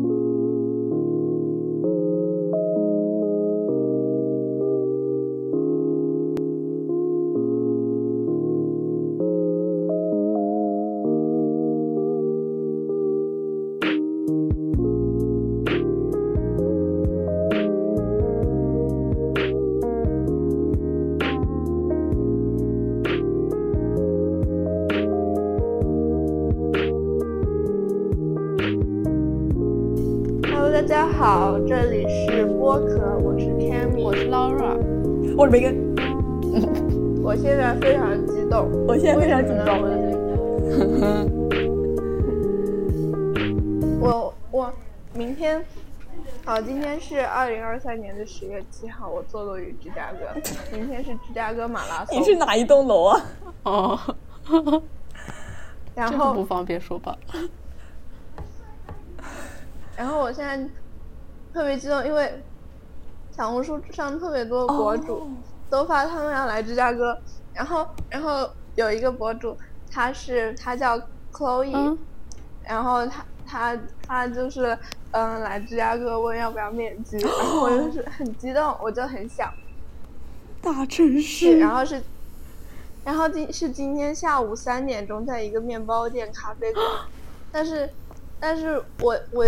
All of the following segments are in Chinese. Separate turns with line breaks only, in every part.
you 我现在非常激动，
我现在非常紧张。
我我明天，好，今天是二零二三年的十月七号，我坐落于芝加哥，明天是芝加哥马拉松。
你是哪一栋楼啊？
哦，
然后
不方便说吧。
然后我现在特别激动，因为小红书上特别多博主
哦
都发他们要来芝加哥，然后然后有一个博主，他是他叫 Chloe，、
嗯。
然后他他他就是嗯来芝加哥问要不要面基，然后我就是很激动，我就很想。
大城，市，
然后是。然后今是今天下午三点钟，在一个面包店咖啡馆，但是，但是我我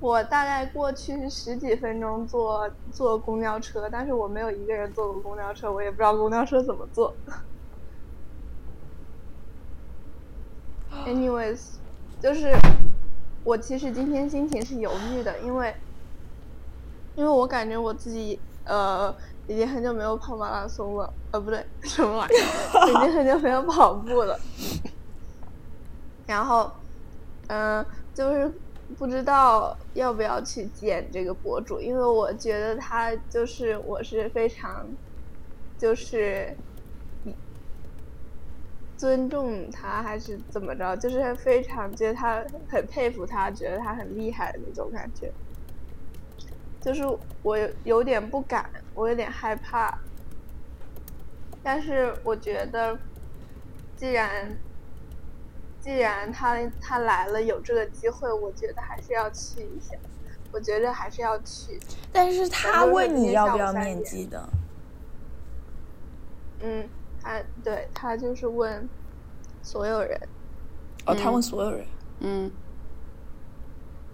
我大概过去十几分钟坐坐公交车，但是我没有一个人坐过公交车，我也不知道公交车怎么坐。Anyways，就是我其实今天心情是犹豫的，因为因为我感觉我自己呃已经很久没有跑马拉松了，呃不对，什么玩意儿，已经很久没有跑步了。然后，嗯、就是不知道要不要去见这个博主，因为我觉得他就是我是非常，就是尊重他还是怎么着，就是非常觉得他很佩服他，觉得他很厉害的那种感觉。就是我有点不敢，我有点害怕，但是我觉得，既然既然他他来了，有这个机会，我觉得还是要去一下。我觉得还是要去。
但是他问你要不要面基的，
嗯，他对他就是问所有人。
哦，他
嗯
问所有人，
嗯，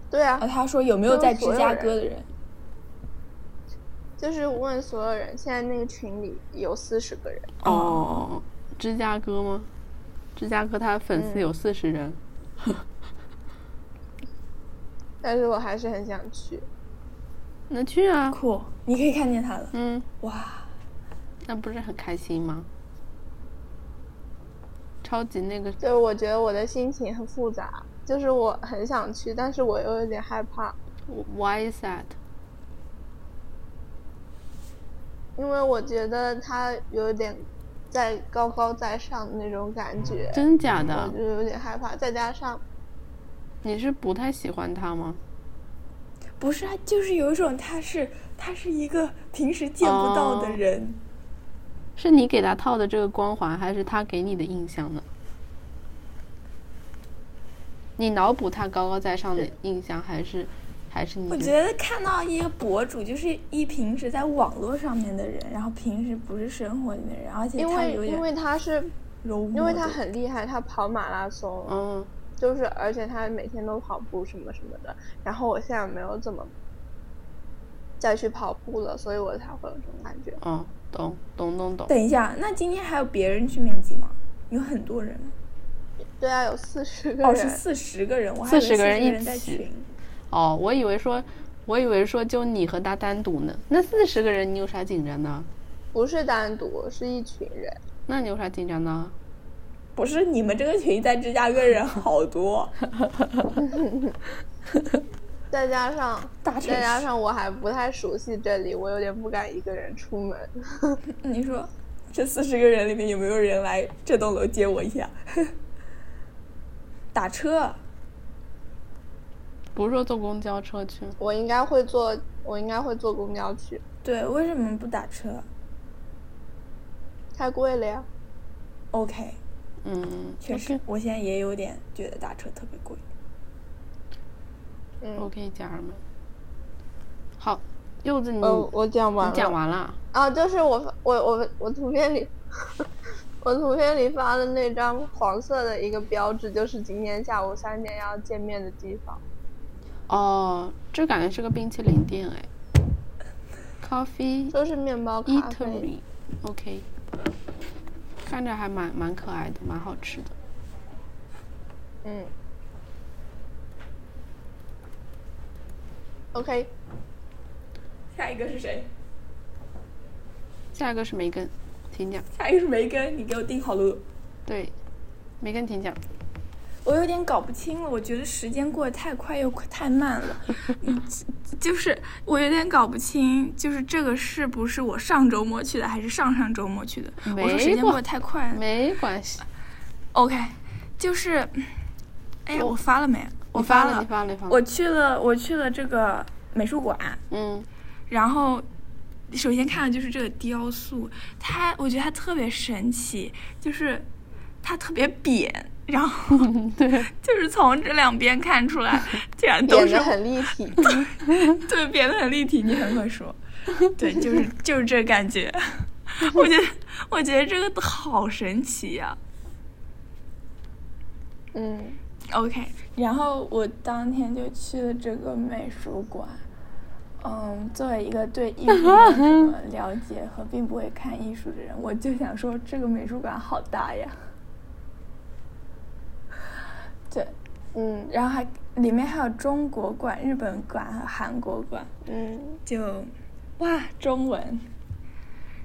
对啊
啊，，他说有没有在芝加哥的人？
就是问所有人。现在那个群里有四十个人。
哦，芝加哥吗？芝加哥他粉丝
嗯
有四十人。
但是我还是很想去。
那去啊。
酷，你可以看见他了。
嗯，
哇，
那不是很开心吗？超级那个，
就是我觉得我的心情很复杂，就是我很想去，但是我又有点害怕
，Why is that？
因为我觉得他有点在高高在上的那种感觉，
真假
我
的？
就有点害怕。再加上
你是不太喜欢他吗？
不是啊，就是有一种他是他是一个平时见不到的
哦
人，
是你给他套的这个光环，还是他给你的印象呢？你脑补他高高在上的印象，还是还是你？
我觉得看到一个博主，就是一平时在网络上面的人，然后平时不是生活里面的人，而且
因
他有点
为因为他是
柔
因为他很厉害，他跑马拉松，
嗯，
就是而且他每天都跑步什么什么的。然后我现在没有怎么再去跑步了，所以我才会有这种感觉。
嗯，懂懂懂懂。
等一下，那今天还有别人去面基吗？有很多人？
对啊，有四十个人。
哦，是四十个人，我还以为
40个人
在
起
群。
哦，我以为说，我以为说就你和他单独呢。那四十个人你有啥紧张的？
不是单独，是一群人。
那你有啥紧张的？
不是你们这个群在芝加哥人好多
再加上再加上我还不太熟悉这里，我有点不敢一个人出门。
你说这四十个人里面有没有人来这栋楼接我一下？打车，
不是说坐公交车去？
我应该会坐，我应该会坐公交去，
对，为什么不打车
太贵了呀。
？OK，
嗯，
确实，我现在也有点觉得打车特别贵。
嗯
，OK，家人们。好，柚子你、
呃，我讲完了。
你讲完了。
啊，就是我我我我图片里，我图片里发的那张黄色的一个标志，就是今天下午三点要见面的地方。
哦，这感觉是个冰淇淋店哎。Coffee
就是面包咖啡。
Eatery，OK，、看着还蛮蛮可爱的，蛮好吃的。
嗯。OK，
下一个是谁？
下一个是梅根，请讲。
下一个是梅根，你给我定好了。
对，梅根请讲。
我有点搞不清了，我觉得时间过得太快又太慢了，嗯就是我有点搞不清，就是这个是不是我上周末去的，还是上上周末去的？我说时间过得太快了。
没关系
，OK，就是，哎呀，我发了没？我
发
了，
你发了，你发了。
我去了，我去了这个美术馆，
嗯，
然后首先看的就是这个雕塑，它我觉得它特别神奇，就是它特别扁，然后
对，
就是从这两边看出来，竟然都是
很立体。
对变得很立体，你很会说，对，就是 就是这感觉，我觉得我觉得这个好神奇呀、
嗯
OK，然后我当天就去了这个美术馆。嗯，作为一个对艺术没有什么了解和并不会看艺术的人，我就想说这个美术馆好大呀。对，
嗯
然后还里面还有中国馆、日本馆和韩国馆，
嗯
就哇中文。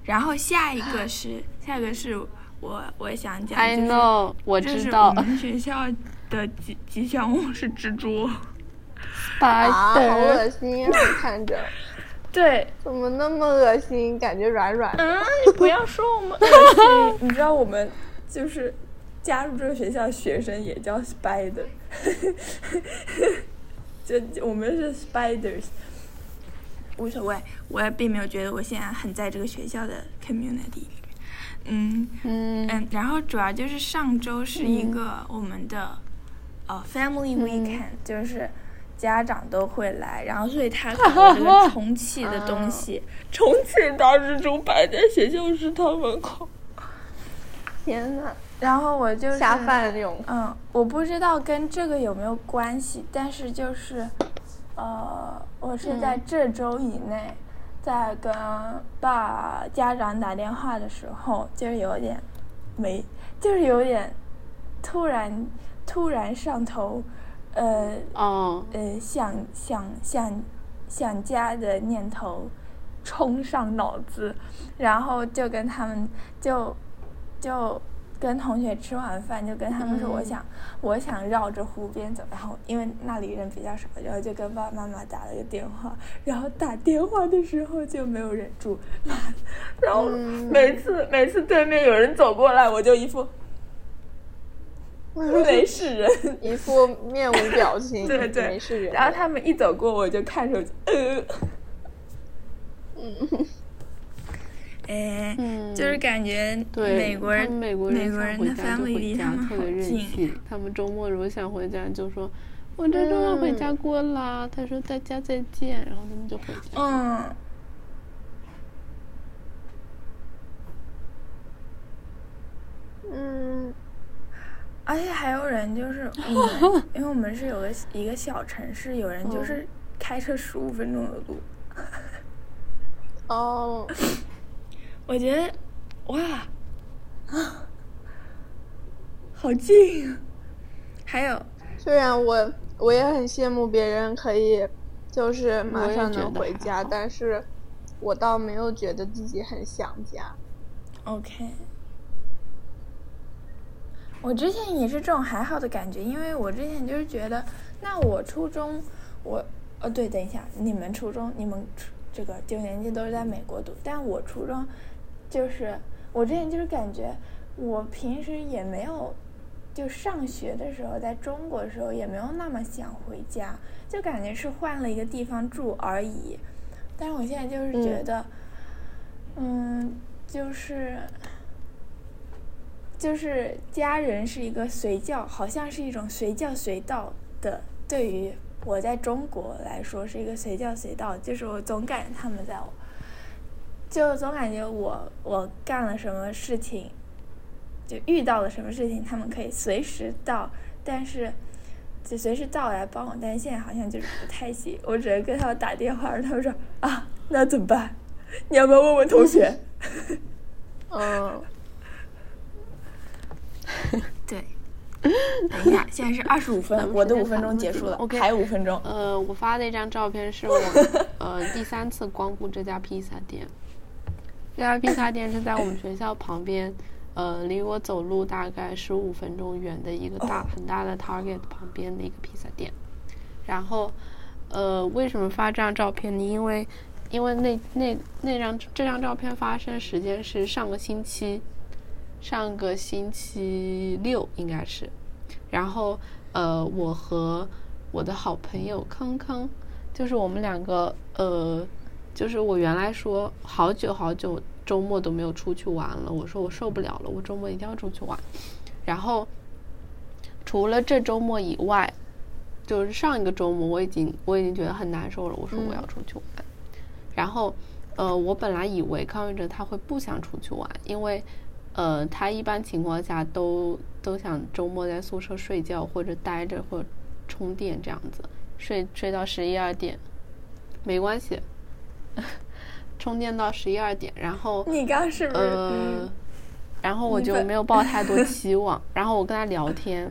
然后下一个是下一个是我我想讲
，I
就是
know，我知道
我。们学校的吉吉祥物是蜘蛛。
啊，好恶心啊！看着
对，
怎么那么恶心？感觉软软的。
嗯，你不要说我们恶心。你知道我们就是加入这个学校的学生也叫 spider，就我们是 spiders，无所谓，我也并没有觉得我现在很在这个学校的 community 里面。嗯
嗯
嗯，然后主要就是上周是一个我们的、呃 family weekend，、就是家长都会来，然后所以他 搞了这个重启的东西，重启大蜘蛛摆在学校食堂门口。
天呐，
然后我就是
下饭用。
嗯，我不知道跟这个有没有关系，但是就是，呃，我是在这周以内，在跟爸家长打电话的时候，就是有点没，就是有点突然突然上头，呃
哦，
呃想想想想家的念头冲上脑子，然后就跟他们就就跟同学吃完饭，就跟他们说我想、我想绕着湖边走，然后因为那里人比较少，然后就跟爸爸妈妈打了个电话，然后打电话的时候就没有忍住，然后
嗯。
每次、每次对面有人走过来，我就一副 没事人。
一副面无表情，
对对
没事人。
然后他们一走过，我就看手机，呃，
嗯，
哎，
嗯
就是感觉
对，
美国人
美国人想
国人的
回家就
family
回家，
离他们好
特别任
近
性。他们周末如果想回家，就说我这周要回
嗯
家过啦。他说大家再见，然后他们就回家。
嗯，
嗯，
而且还有人就是我们，因为我们是有个一个小城市，有人就是开车十五分钟的路，
哦，
我觉得哇，啊，好近啊！还有，
虽然我我也很羡慕别人可以就是马上能回家，但是我倒没有觉得自己很想家。
OK，我之前也是这种还好的感觉，因为我之前就是觉得，那我初中，我呃对，等一下，你们初中，你们初这个九年级都是在美国读，但我初中就是我之前就是感觉，我平时也没有，就上学的时候，在中国的时候也没有那么想回家，就感觉是换了一个地方住而已。但是我现在就是觉得，嗯就是就是家人是一个随叫，好像是一种随叫随到的对于我在中国来说是一个随叫随到，就是我总感觉他们在我，就总感觉我我干了什么事情，就遇到了什么事情，他们可以随时到，但是就随时到来帮我，但是现在好像就是不太行，我只能跟他们打电话，他们说啊，那怎么办？你要不要问问同学？
嗯，
对。等一下，现在是二十五分，我的五分钟结束了
，OK
还有五分钟。
呃，我发的一张照片是我 呃第三次光顾这家披萨店。这家披萨店是在我们学校旁边，呃，离我走路大概十五分钟远的一个大、很大的 Target 旁边的一个披萨店。然后，呃，为什么发这张照片呢？因为，因为那那那张这张照片发生时间是上个星期，上个星期六应该是。然后，呃，我和我的好朋友康康，就是我们两个，呃，就是我原来说好久好久周末都没有出去玩了，我说我受不了了，我周末一定要出去玩。然后，除了这周末以外，就是上一个周末我已经我已经觉得很难受了，我说我要出去玩。然后，呃，我本来以为康玉哲他会不想出去玩，因为。呃，他一般情况下都都想周末在宿舍睡觉或者待着或者充电这样子，睡睡到十一二点，没关系，充电到十一二点，然后
你刚是不是？
呃，然后我就没有抱太多 期望，然后我跟他聊天，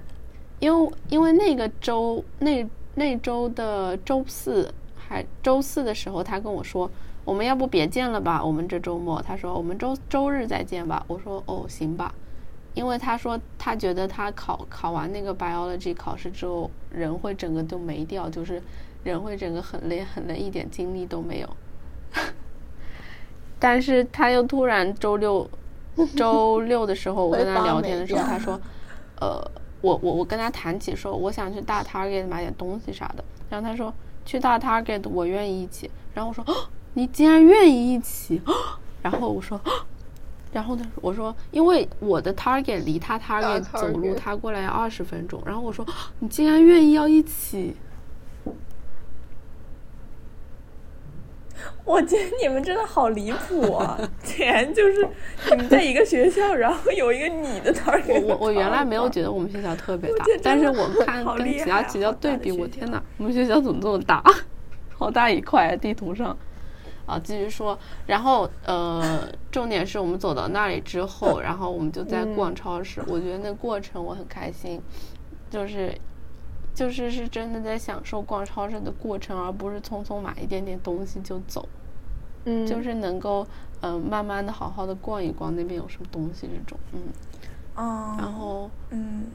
因为因为那个周那那周的周四还周四的时候，他跟我说。我们要不别见了吧？我们这周末，他说我们周周日再见吧。我说哦，行吧，因为他说他觉得他考考完那个 biology 考试之后，人会整个都没掉，就是人会整个很累很累，一点精力都没有。但是他又突然周六 周六的时候，我跟他聊天的时候，他说，呃，我我我跟他谈起说我想去大 Target 买点东西啥的，然后他说去大 Target 我愿意一起，然后我说。哦你竟然愿意一起，然后我说，然后呢，我说，因为我的 target 离他 target 走路，他过来要二十分钟，然后我说，你竟然愿意要一起，
我觉得你们真的好离谱啊！竟然就是你们在一个学校，然后有一个你的。
我我我原来没有觉得我们学校特别大，但是我 看跟其他学校对比，我天哪，我们学校怎么这么大，好大一块地图上。啊，继续说，然后呃，重点是我们走到那里之后，然后我们就在逛超市。我觉得那过程我很开心，就是就是是真的在享受逛超市的过程，而不是匆匆买一点点东西就走。
嗯，
就是能够嗯、呃、慢慢的好好的逛一逛那边有什么东西这种，嗯，
哦，
然后
嗯，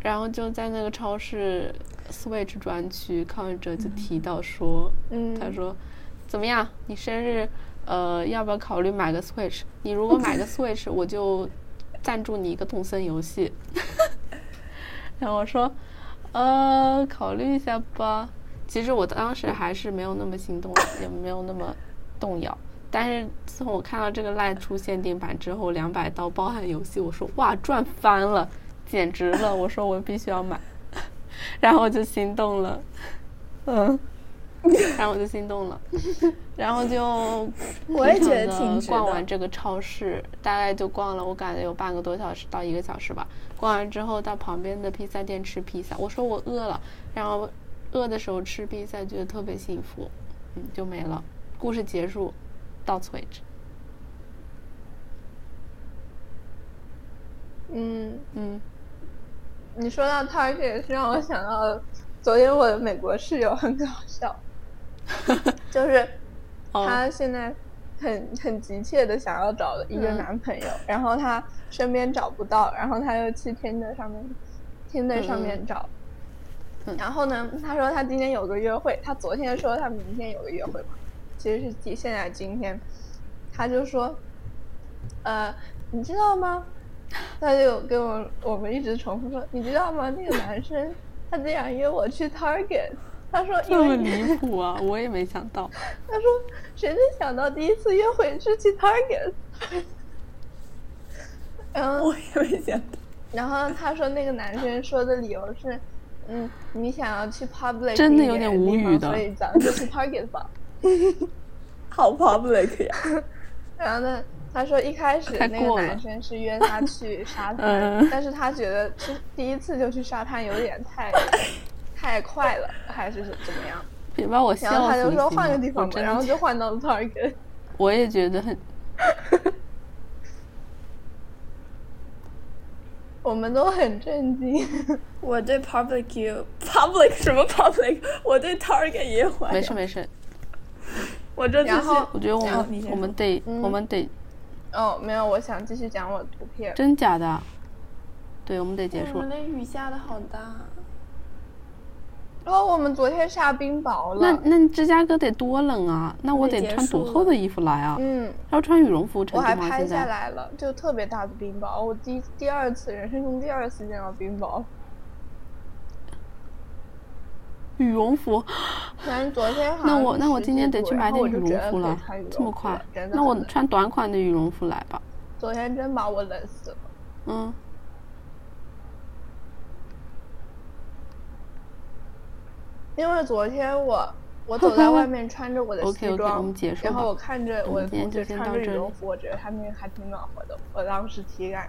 然后就在那个超市 Switch 专区，康宇哲就提到说，
嗯，
他说。怎么样？你生日，呃，要不要考虑买个 Switch？你如果买个 Switch，我就赞助你一个动森游戏。然后我说，呃，考虑一下吧。其实我当时还是没有那么心动，也没有那么动摇。但是自从我看到这个赖出限定版之后，两百刀包含游戏，我说哇，赚翻了，简直了！我说我必须要买，然后我就心动了，嗯。然 后我就心动了，然后就
我也觉得挺
逛完这个超市，大概就逛了，我感觉有半个多小时到一个小时吧。逛完之后到旁边的披萨店吃披萨，我说我饿了，然后饿的时候吃披萨，觉得特别幸福，嗯，就没了。故事结束，到此为止。
嗯
嗯，
你说到 Target 是让我想到。昨天我的美国室友很搞笑，就是她现在很很急切的想要找一个男朋友，
嗯、
然后她身边找不到，然后她又去 Tinder 上面 Tinder 上面找，
嗯、
然后呢，她说她今天有个约会，她昨天说她明天有个约会嘛，其实是今现在今天，她就说，呃，你知道吗？她就跟我我们一直重复说，你知道吗？那个男生。他竟然约我去 Target，他说
这么离谱啊！我也没想到。
他说谁能想到第一次约会是去 Target？然后
我也没想到。
然后他说那个男生说的理由是，嗯，你想要去 public，
真的有点无语的
所以咱们就去 Target 吧。
好 public 呀！
然后呢，他说一开始那个男生是约他去沙滩，
嗯
但是他觉得去第一次就去沙滩有点太太快了，还是怎么样？
别把我笑
然后他就说换个地方吧，然后就换到了 Target。
我也觉得很，
我们都很震惊。
我对 public 也 public 什么 public，我对 Target 也怀疑。
没事没事。
我这次
然后
我觉得我们我们得
嗯
我们得
哦，没有，我想继续讲我的图片。
真假的，对，我们得结束了。
我们的雨下的好大。
哦，我们昨天下冰雹了。
那那芝加哥得多冷啊！那我
得
穿多厚的衣服来啊？
嗯，
要穿羽绒服
我？还拍下来了，就特别大的冰雹，我第第二次人生中第二次见到冰雹。
羽绒服，
但是昨天好
那我那我今天得去买点羽绒服了这么快那我穿短款的羽绒服来吧。
昨天真把我冷死了。
嗯，
因为昨天我我走在外面穿着我的西 装然后我看着我同学穿着羽绒服，我觉得他们还挺暖和的。我当时体感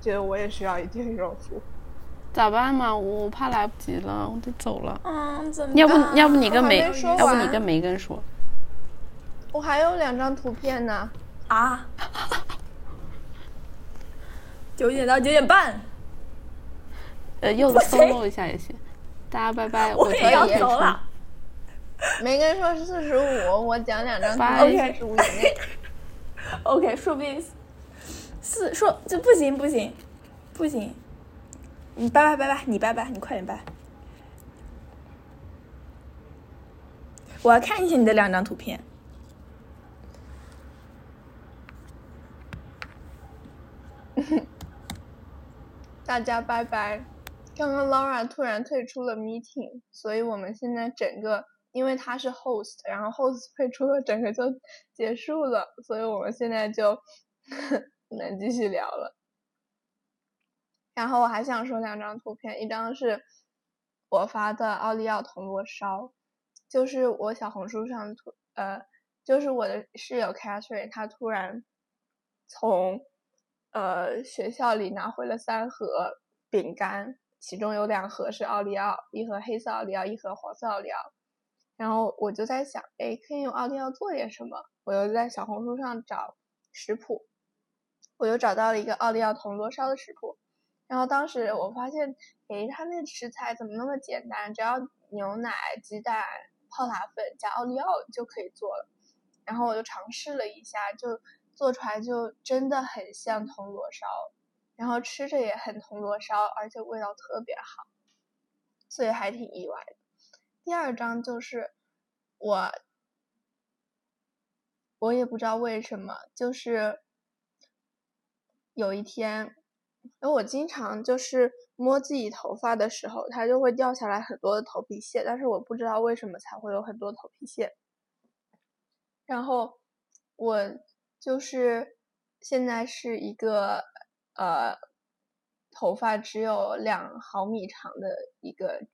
觉得我也需要一件羽绒服。
咋办嘛？我怕来不及了，我得走了。
嗯，怎么
要不
办
要不你跟梅要不你跟梅根说，
我还有两张图片呢。
啊？九点到九点半，
呃，柚子 solo 一下也行。大家拜拜，
我也
今
要
天
走了。
没跟说是四十五，我讲两张图片四十五以内。
OK，说不定四说这不行不行不行，你拜拜拜拜，你拜拜，你快点拜。我要看一下你的两张图片。
大家拜拜。刚刚 Laura 突然退出了 meeting，所以我们现在整个因为他是 host，然后 host 退出了，整个就结束了，所以我们现在就不能继续聊了。然后我还想说两张图片，一张是我发的奥利奥铜锣烧，就是我小红书上突呃，就是我的室友 Catherine，她突然从呃学校里拿回了三盒饼干，其中有两盒是奥利奥，一盒黑色奥利奥，一盒黄色奥利奥。然后我就在想，哎，可以用奥利奥做点什么？我又在小红书上找食谱，我又找到了一个奥利奥铜锣烧的食谱。然后当时我发现，诶，它那食材怎么那么简单？只要牛奶、鸡蛋、泡打粉加奥利奥就可以做了。然后我就尝试了一下，就做出来就真的很像铜锣烧，然后吃着也很铜锣烧，而且味道特别好，所以还挺意外的。第二张就是我，我也不知道为什么，就是有一天。因为我经常就是摸自己头发的时候，它就会掉下来很多的头皮屑，但是我不知道为什么才会有很多头皮屑。然后我就是现在是一个呃头发只有两毫米长的一个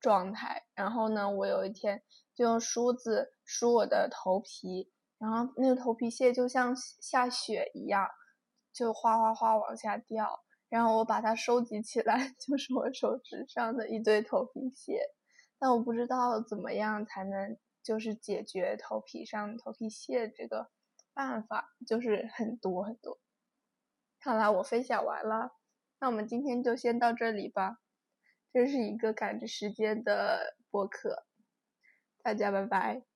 状态。然后呢，我有一天就用梳子梳我的头皮，然后那个头皮屑就像下雪一样，就哗哗哗往下掉。然后我把它收集起来，就是我手指上的一堆头皮屑，但我不知道怎么样才能就是解决头皮上头皮屑这个办法，就是很多很多。看来我分享完了，那我们今天就先到这里吧。这是一个赶着时间的播客，大家拜拜。